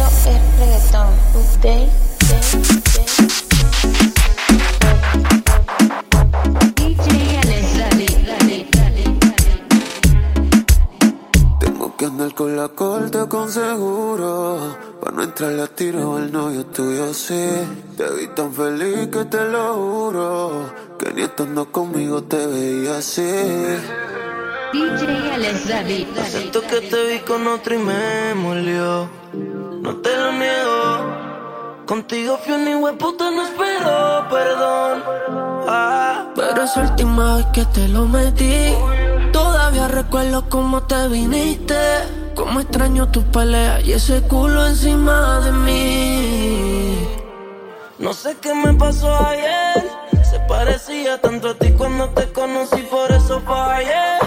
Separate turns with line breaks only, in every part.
Esto es reggaetón. DJ Alex, dale,
Tengo que andar con la corte con seguro. Para no entrar a tiro al novio tuyo, sí. Te vi tan feliz que te lo juro. Que ni estando conmigo te veía así.
DJ Alex David.
Siento que te vi con otro y me molió. Contigo fui un hijo puta, no espero perdón. Ah.
Pero es última vez que te lo metí. Todavía recuerdo cómo te viniste. Cómo extraño tu pelea y ese culo encima de mí.
No sé qué me pasó ayer. Se parecía tanto a ti cuando te conocí, por eso fallé.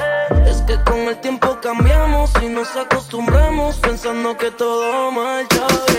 Es que con el tiempo cambiamos y nos acostumbramos pensando que todo marchaba.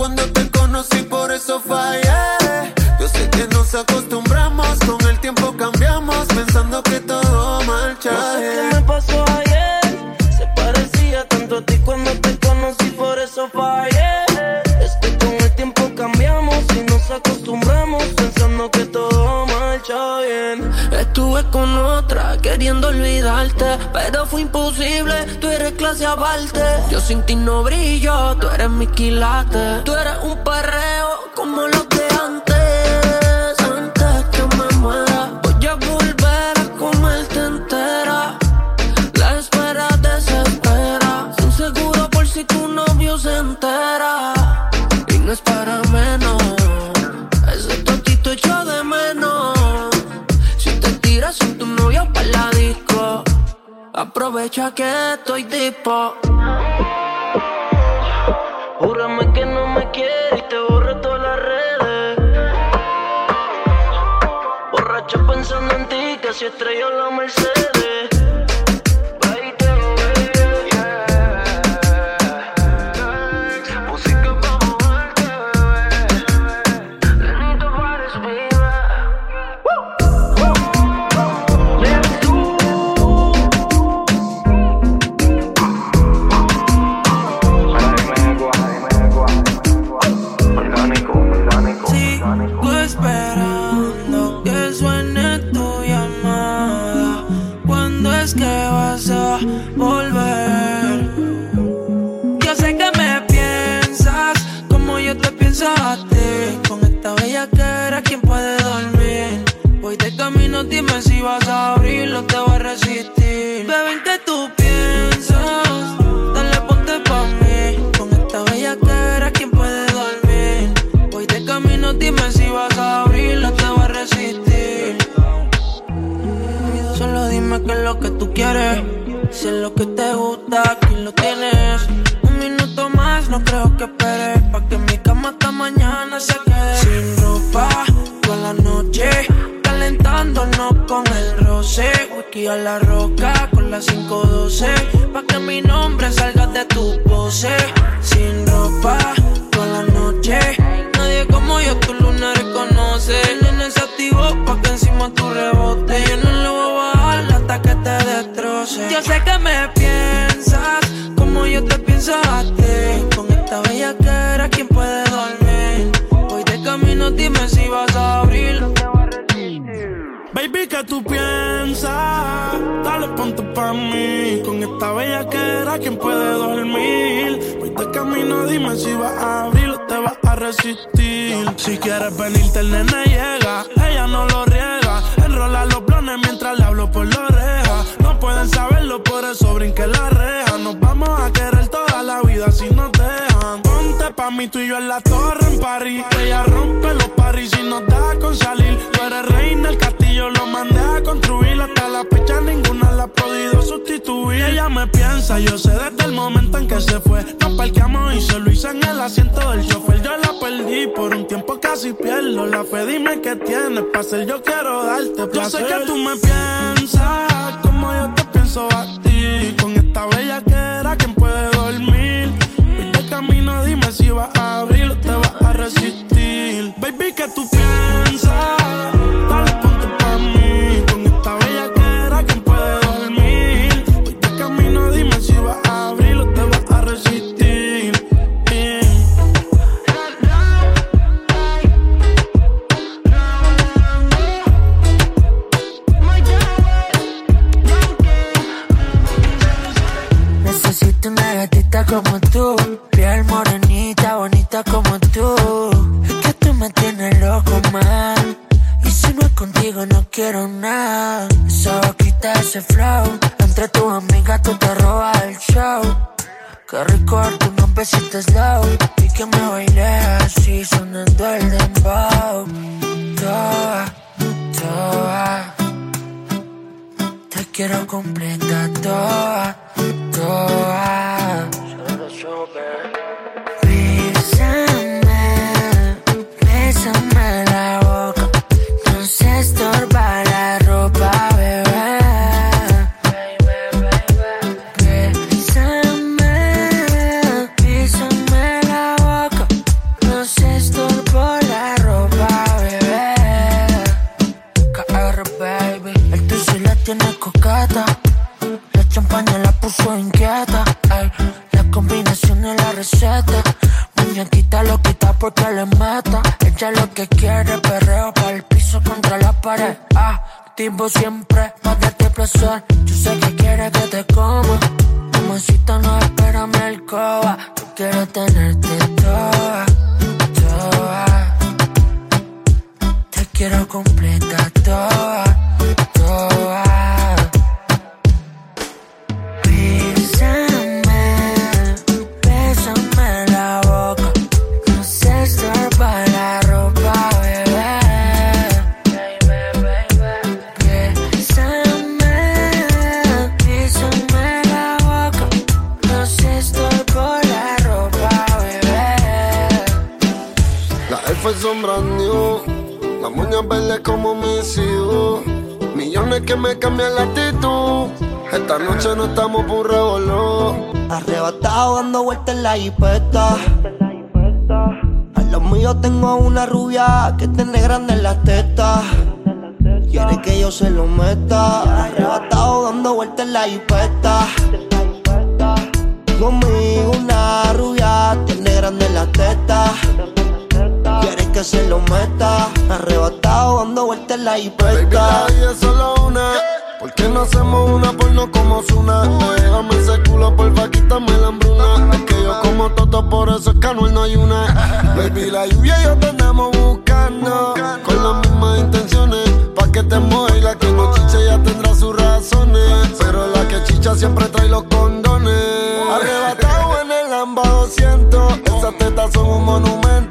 cuando te conocí, por eso
falla. queriendo olvidarte, pero fue imposible, tú eres clase aparte. Yo sin ti no brillo, tú eres mi quilate, tú eres un perreo sospecha que estoy dispo.
Júrame que no me quieres y te borro todas las redes. Borracho pensando en ti, casi estrelló la
merced. Que
te gusta, aquí lo tienes. Un minuto más, no creo que esperes. Pa' que mi cama hasta mañana se quede. Sin ropa, toda la noche. Calentándonos con el roce. Whisky a la roca con la 512. Pa' que mi nombre salga de tu pose. Sin ropa, toda la noche. Como yo, tu luna reconoce. Nene se activó pa' que encima tu rebote. Yo no lo voy a bajar hasta que te destroce. Yo sé que me piensas como yo te pienso a ti. Con esta bella era, ¿quién puede dormir? Voy de camino, dime si vas a abrir.
Baby, ¿qué tú piensas? Dale, ponte pa' mí. Con esta bella que era, ¿quién puede dormir? Voy de camino, dime si vas a abrir o te vas a resistir. Si quieres venirte, el nene llega. Ella no lo riega. Enrola los planes mientras le hablo por la oreja. No pueden saberlo, por eso brinque la reja. Nos vamos a querer toda la vida si nos dejan. Ponte pa' mí, tú y yo en la torre en París. Ella rompe los paris y nos da con salir. Tú eres reina, el castillo lo mandé a construir. Hasta la fecha ninguna la ha podido sustituir. Ella me piensa, yo sé desde el momento en que se fue. Nos parqueamos y se lo hice en el asiento del chofer. Yo la perdí por un tiempo casi pierdo la fe. Dime qué tienes para hacer, yo quiero darte placer. Yo sé que tú me piensas como yo te pienso a ti. Con esta bella que era, ¿quién puede dormir? De camino, dime si vas a abrir o te vas a resistir. Baby, ¿qué tú piensas? Dale,
como tú, La champaña la puso inquieta. Ay, la combinación es la receta. Muñequita lo quita porque le mata. Ella lo que quiere, perreo para el piso contra la pared. Ah, activo siempre para darte placer. Yo sé que quiere que te coma. Mamacita, no espera mi alcoba. Yo quiero tenerte
como mis hijos. Millones que me cambian la actitud. Esta noche no estamos por revolver.
Arrebatado dando vueltas en la jipeta. A los míos tengo una rubia que tiene grande en las tetas. Quiere que yo se lo meta. Arrebatado dando vueltas en la jipeta. Conmigo una rubia tiene grande en las tetas. Quiere que se lo meta. Arrebatado dando vueltas en la
Baby,
jipeta.
la es solo una. ¿Por qué no hacemos una porno como Zuna? Déjame ese culo, porfa, quítame la hambruna. Es que yo como toto, por eso es que no hay una. Baby, la lluvia y yo te andamos buscando. Con las mismas intenciones. Pa' que te mueva y la que no chicha ya tendrá sus razones. Pero la que chicha siempre trae los condones. Arrebatado en el Lamba 200. Esas tetas son un monumento.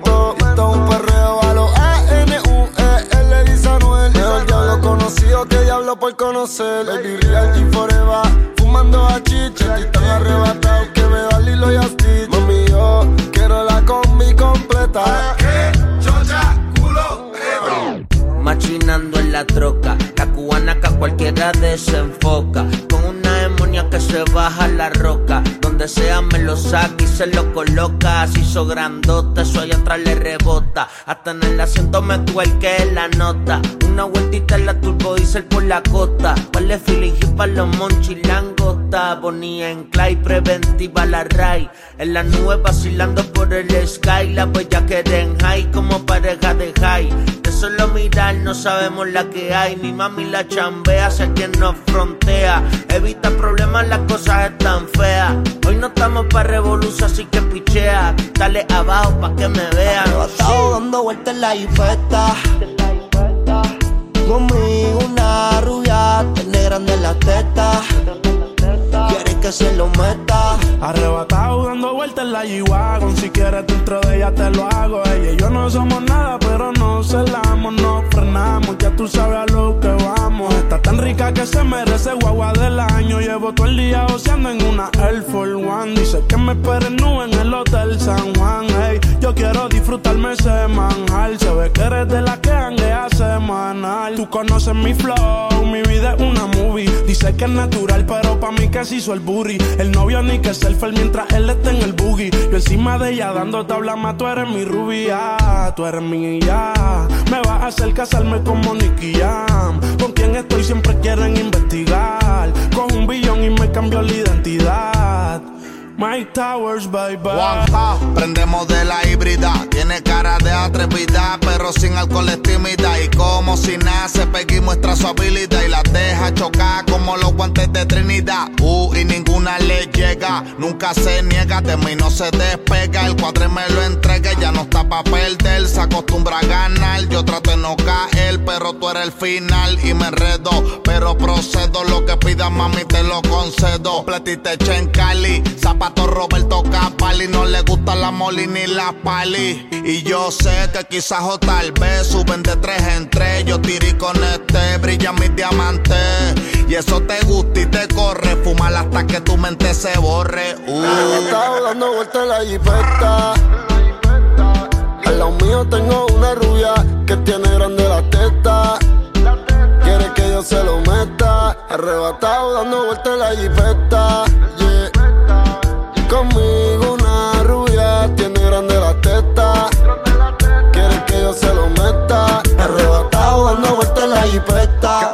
Por conocer. Baby real G forever. Fumando a chicha. Estoy tan arrebatado que veo al hilo y a Stitch. Mami, yo quiero la combi completa.
Machinando en la troca, la cubana que a cualquiera desenfoca. Con una demonia que se baja la roca. Donde sea me lo saca y se lo coloca. Así hizo grandote, eso allá atrás le rebota. Hasta en el asiento me tuerque la nota. Una vueltita en la turbo diesel por la costa. Vale feeling y pa' los monchis langota. Bonía en clay, preventiva la ray. En la nube vacilando por el sky. La bella que en high como pareja de high. De solo mirar no sabemos la que hay. Mi mami la chambea, sé quien nos frontea. Evita problemas, las cosas están feas. Hoy no estamos pa' revolución, así que pichea. Dale abajo pa' que me vean.
Arrebatado dando vueltas en la jipeta. Conmigo una rubia, tiene grande la teta. Se lo meta.
Arrebatado dando vueltas en la G-Wagon Si quieres dentro de ella te lo hago. Ella y yo no somos nada pero no celamos No frenamos, ya tú sabes a lo que vamos. Está tan rica que se merece guagua del año. Llevo todo el día oceando en una Air Force One. Dice que me esperen nube en el Hotel San Juan. Ey, Yo quiero disfrutarme semanal Se ve que eres de la que hanguea semanal. Tú conoces mi flow, mi vida es una movie. Dice que es natural pero pa' mí se hizo el booty El novio ni que selfie mientras él está en el boogie. Yo encima de ella dando tabla más Tú eres mi rubia, tú eres mi ya. Me vas a hacer casarme como Nicky Jam Con quien estoy siempre quieren investigar. Con un billón y me cambió la identidad Mike Towers, bye bye.
Juanja, prendemos de la híbrida. Tiene cara de atrevida, pero sin alcohol es tímida. Y como si nace, Peggy muestra su habilidad y la deja chocar como los guantes de Trinidad. Uh, y ninguna le llega, nunca se niega, de mí no se despega. El cuadre me lo entrega, ya no está pa' perder. Se acostumbra a ganar, yo trato de no caer, pero tú eres el final y me enredo. Pero procedo, lo que pidas, mami, te lo concedo. Platite en Cali, zapato Roberto Capali, no le gusta la moli ni la pali. Y yo sé que quizás o tal vez suben de tres en tres. Yo tiré con este, brilla mis diamantes. Y eso te gusta y te corre, fumar hasta que tu mente se borre. Uh.
Arrebatado dando vueltas la jipeta. Al lado mío tengo una rubia que tiene grande la teta. Quiere que yo se lo meta. Arrebatado dando vueltas la jipeta. Conmigo una rubia tiene grande la teta. Quiere que yo se lo meta. Arrebatado dando vueltas la jipeta.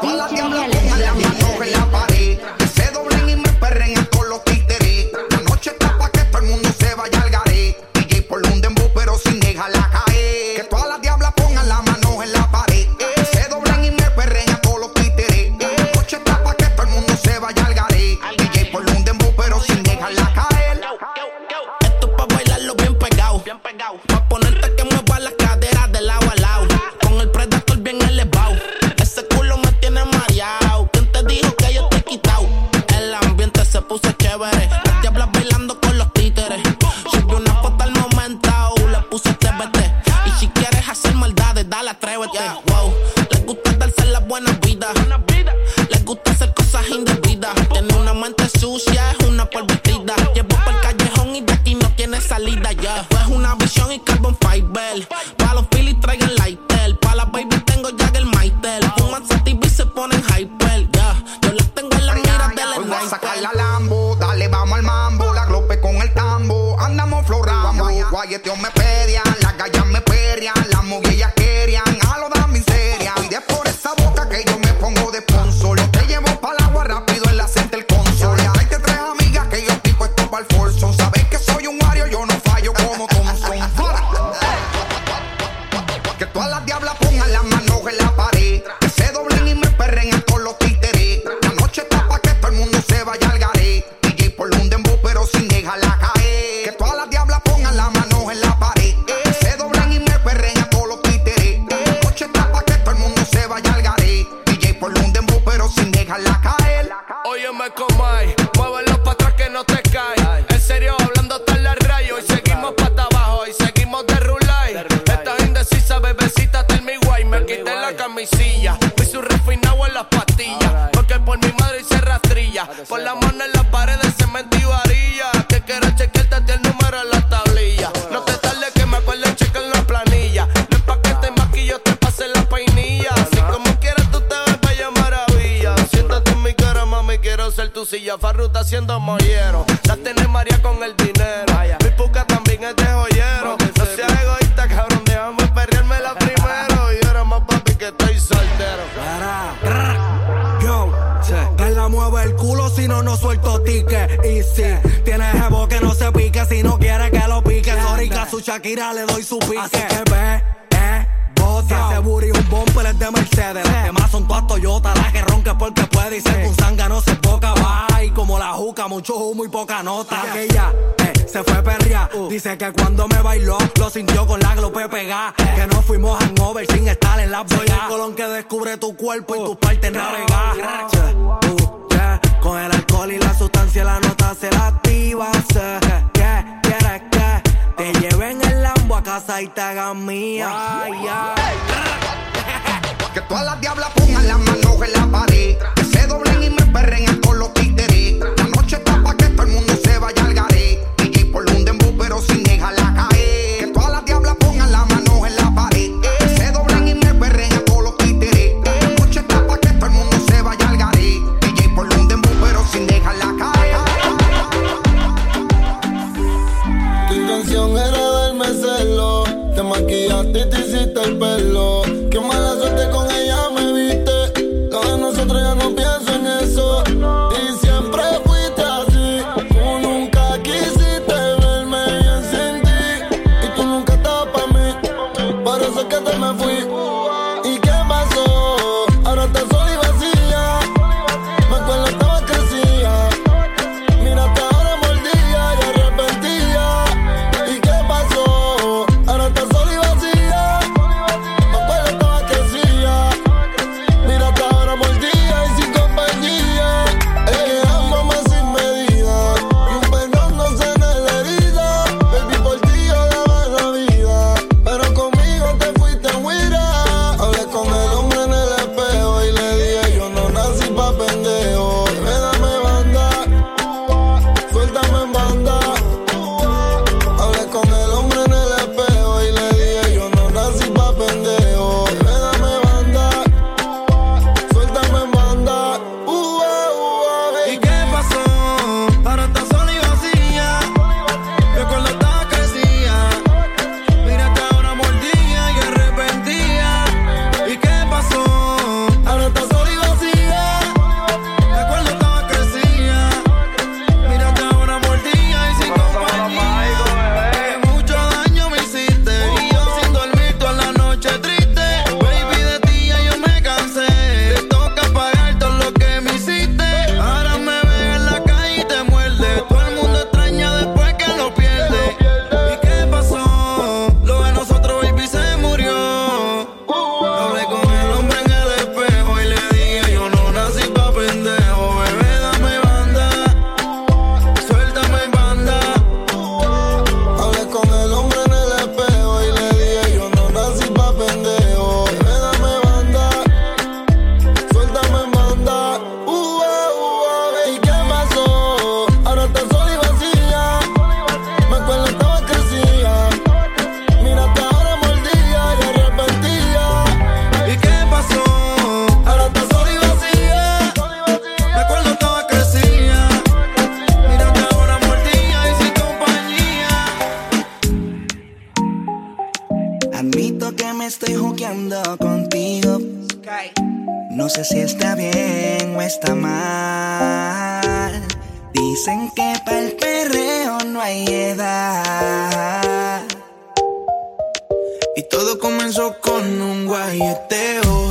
Lucía Farruta
siendo mollero. La tiene María con el dinero. Mi puca también es de joyero. No seas egoísta, cabrón, déjame perderme la primero. Y ahora más papi que estoy soltero.
Para. Yo, te mueve el culo si no, no suelto ticket. Y si tienes jebo que no se pique, si no quieres que lo pique. Sorry, que a su Shakira le doy su pique. Así que ve, eh, bota. Ese booty un bumper es de Mercedes. Las demás son todas Toyota, las porque puede y ser un zángano se poca va. Y como la juca, mucho humo y poca nota. Aquella eh, se fue perria. Uh. Dice que cuando me bailó, lo sintió con la glope pegada. Que no fuimos hangover sin estar en la Soy el colón que descubre tu cuerpo y uh. tus partes navegadas. Uh, yeah. Con el alcohol y la sustancia, la nota se la activa. Se, yeah, quieres que te lleven el lambo a casa y te hagan mía. Yeah.
Que todas las diablas pongan las manos en la pared. Que se doblen y me perren
a todos Dicen que para el perreo no hay edad.
Y todo comenzó con un guayeteo.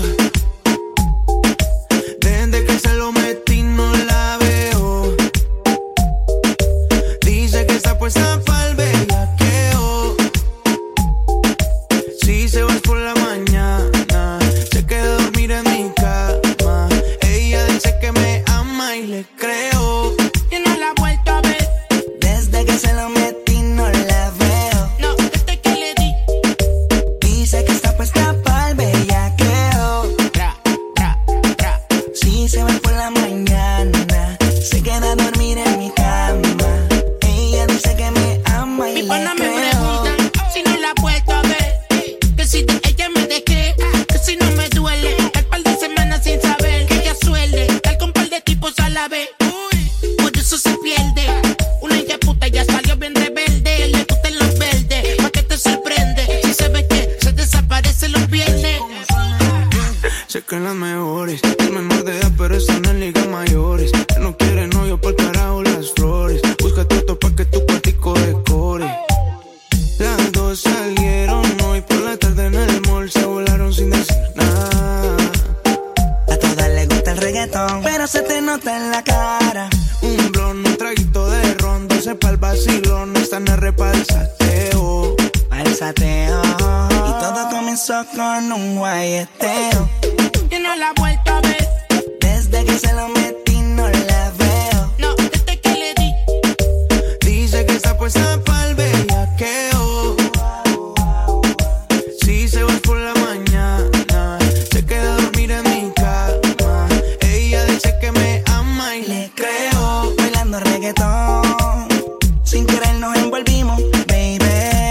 Envolvimos, baby.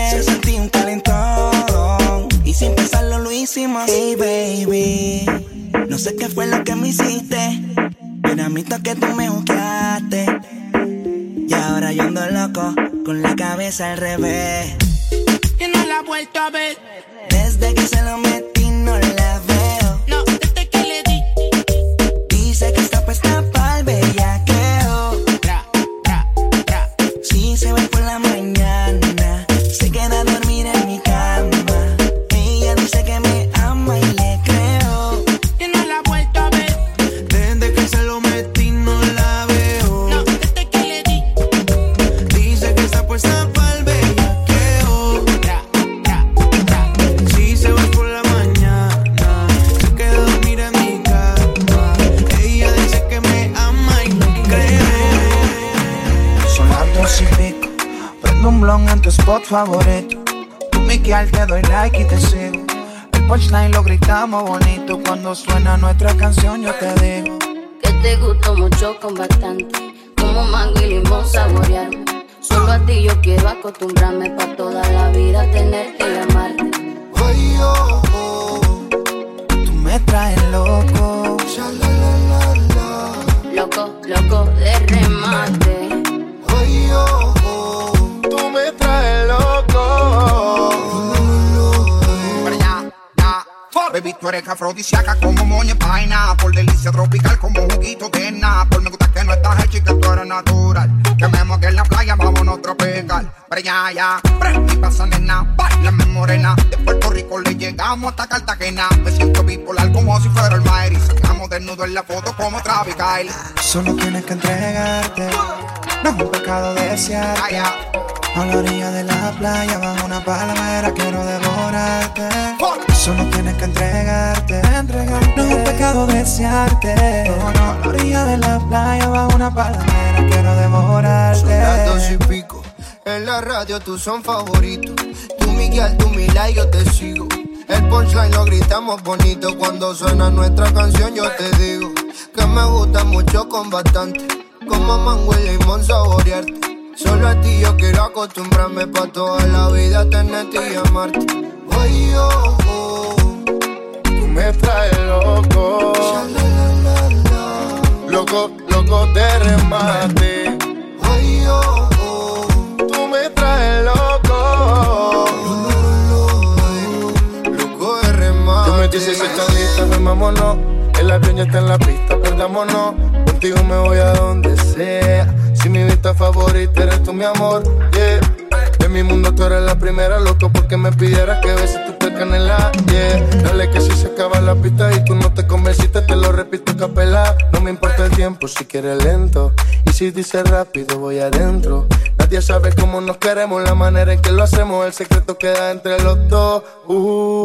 Se sentí un calentón. Y sin pensarlo lo hicimos. Hey, baby. No sé qué fue lo que me hiciste. Pero a mí que tú me buscaste. Y ahora yo ando loco, con la cabeza al revés.
Y no la he vuelto a ver.
Desde que se lo metí
spot favorito. Tú, Miquial, te doy like y te sigo. El punchline lo gritamos bonito. Cuando suena nuestra canción, yo te digo.
Que te gustó mucho con bastante. Como mango y limón saborearme. Solo a ti yo quiero acostumbrarme pa' toda la vida tenerte y amarte.
Ay, oh, oh, tú me traes loco. Sha, la, la, la, la.
Loco, loco de remate.
Ay, oh, oh,
Baby, tú eres afrodisíaca como moña paina. Por delicia tropical como juguito de Por me gusta que no estás hecha y que tú eres natural. Que me moque en la playa, vámonos a tropical. Pero ya, y pasa nena, bailame morena. De Puerto Rico le llegamos hasta Cartagena. Me siento bipolar como si fuera el Mayri. Sacamos desnudo en la foto como Travis Kyle.
Solo tienes que entregarte. No es un pecado desearte. A la orilla de la playa, bajo una palmera, quiero devorarte. Solo tienes que entregarte, entregarte. No es un pecado desearte. No, no, a la orilla de la playa, bajo una palmera, quiero devorarte.
Son dos y pico. En la radio tú son favoritos. Tú Miguel, tú Mila y yo te sigo. El punchline lo gritamos bonito. Cuando suena nuestra canción yo te digo que me gusta mucho con bastante. Como mango y limón saborearte. Solo a ti yo quiero acostumbrarme pa' toda la vida tenerte y amarte. Oh, oh.
Me traes loco. Loco, loco de remate. Tú me traes loco.
Loco de remate.
Tú me dices estás lista, ven, vámonos. El avión ya está en la pista, perdámonos. Contigo me voy a donde sea. Si mi vista favorita eres tú, mi amor, yeah. En mi mundo tú eres la primera, loco, porque me pidieras que beses tu piel canela, yeah. Acaba la pista y tú no te convenciste, te lo repito capela. No me importa el tiempo si quieres lento. Y si dices rápido, voy adentro. Nadie sabe cómo nos queremos, la manera en que lo hacemos, el secreto queda entre los dos. Uh,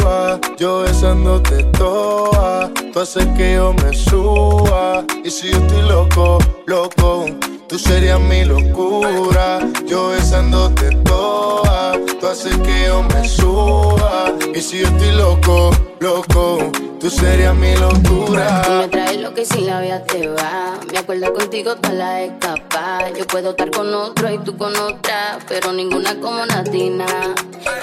yo besándote toa, tú haces que yo me suba. Y si yo estoy loco, loco, tú serías mi locura. Yo besándote toa, tú haces que yo me suba. Y si yo estoy loco, loco, tú serías mi
Tú
locura.
me traes lo que sin la vida te va. Me acuerdo contigo toda la escapa. Yo puedo estar con otro y tú con otra, pero ninguna como Natina.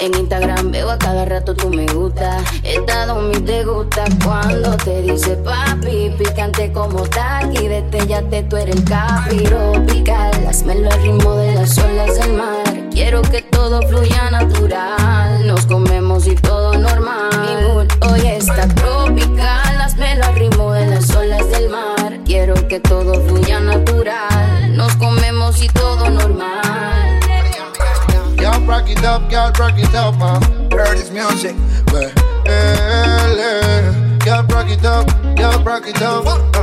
En Instagram veo a cada rato tú me gusta. Estado mi te gusta cuando te dice papi, picante como taqui, destellate tú eres el capiro pical. Hazmelo al ritmo de las olas del mar. Quiero que todo fluya natural. Nos comemos y todo normal. Mi mood hoy está tropical. Hazmelo al ritmo de las olas del mar. Quiero que todo fluya natural. Nos comemos y todo normal.
Y'all rock it up, y'all rock it up, man.
Heard this music.
Eh, y'all rock it up, y'all rock it up.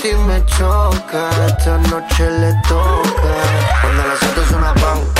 ti me choca, esta noche le toca. Cuando las otras una pausa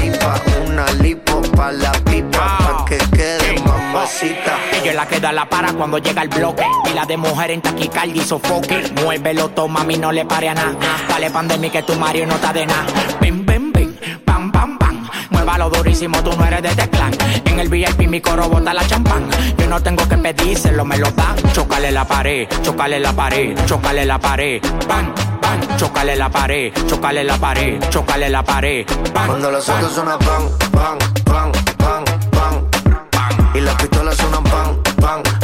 Ella es la que da la para cuando llega el bloque. Y la de mujer en taquicardia y sofoque. Muévelo, toma, mí no le pare a nada. Dale pandemia que tu Mario no está de nada. Ven, ven, ven, pam, pam, pam. Muévalo durísimo, tú no eres de este clan. En el VIP mi coro bota la champán. Yo no tengo que pedírselo, me lo dan. Chocale la pared, chocale la pared, chocale la pared. Pan, pan, chocale la pared, chocale la pared, chocale la pared.
Cuando los suenan pan, pan, pan, pan, pan. Y las pistolas suenan pan, pan,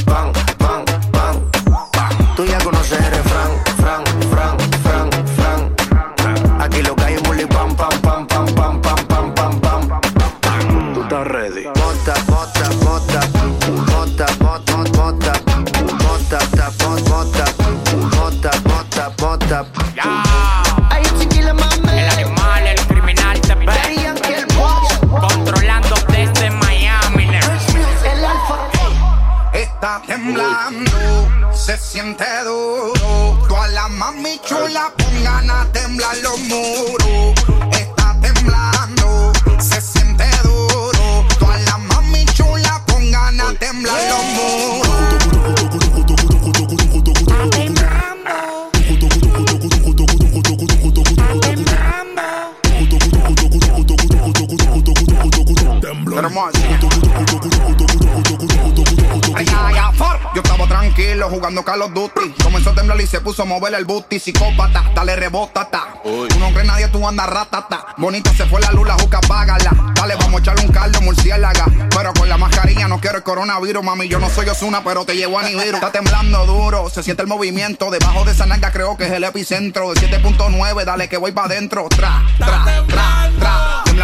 Yo estaba tranquilo jugando Call of Duty. Comenzó a temblar y se puso a mover el booty. Psicópata, dale rebótata. Tú no crees nadie, tú andas ratata. Bonita se fue la luz, la juca, págala. Dale, vamos a echarle un caldo, murciélaga. Pero con la mascarilla no quiero el coronavirus, mami. Yo no soy Osuna, pero te llevo a Nibiru. Está temblando duro, se siente el movimiento. Debajo de esa nalga creo que es el epicentro. De 7.9, dale que voy pa' adentro. Tra, tra, tra, tra.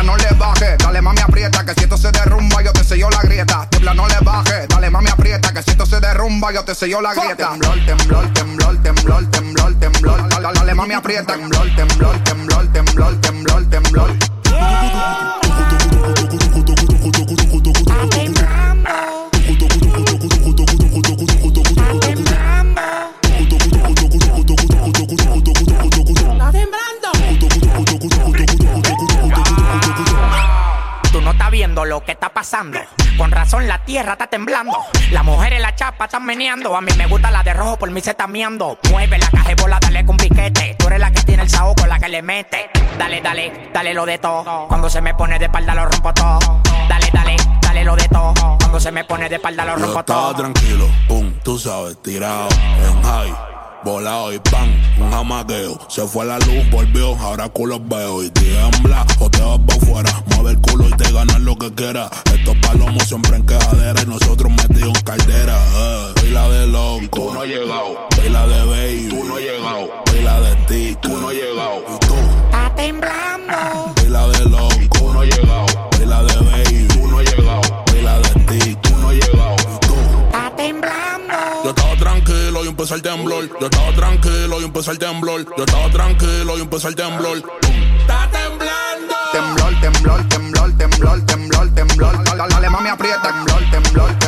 Tiembla, no le baje. Dale, mami, aprieta. Que si esto se derrumba, yo te sello la grieta. Tiembla, no le baje. Dale, mami, aprieta. Que si esto se derrumba, yo te sello la grieta. Temblor, temblor, temblor, temblor, temblor, temblor. Dale, dale, mami, aprieta. Temblor, temblor, temblor, temblor, temblor, temblor.
Lo que está pasando. Con razón la tierra está temblando. Las mujeres la chapa están meneando. A mí me gusta la de rojo, por mí se está miando. Mueve la cajebola, dale con piquete. Tú eres la que tiene el saoco, la que le mete. Dale, dale, dale lo de todo. Cuando se me pone de espalda lo rompo todo. Dale, dale, dale lo de todo. Cuando se me pone de espalda lo rompo todo.
tranquilo, pum, tú sabes, tirado en high, volado y pan, un jamaqueo. Se fue la luz, volvió, ahora culos veo y tiembla o te vas pa' afuera. Mueve el culo y te ganas lo que quieras. Estos palomos siempre en quejadera y nosotros metidos en caldera. Eh. Baila de loco, tú no has llegado. Baila de baby, tú no has llegado. Baila de ti, tú no has llegado. Y tú,
Está temblando.
baila de loco, tranquilo y empezó el temblor. Yo estaba tranquilo y empezó el temblor. Yo estaba tranquilo y empezó el temblor. Está temblando.
Temblor, temblor, temblor, temblor, temblor, temblor. Dale, mami, aprieta. Temblor, temblor,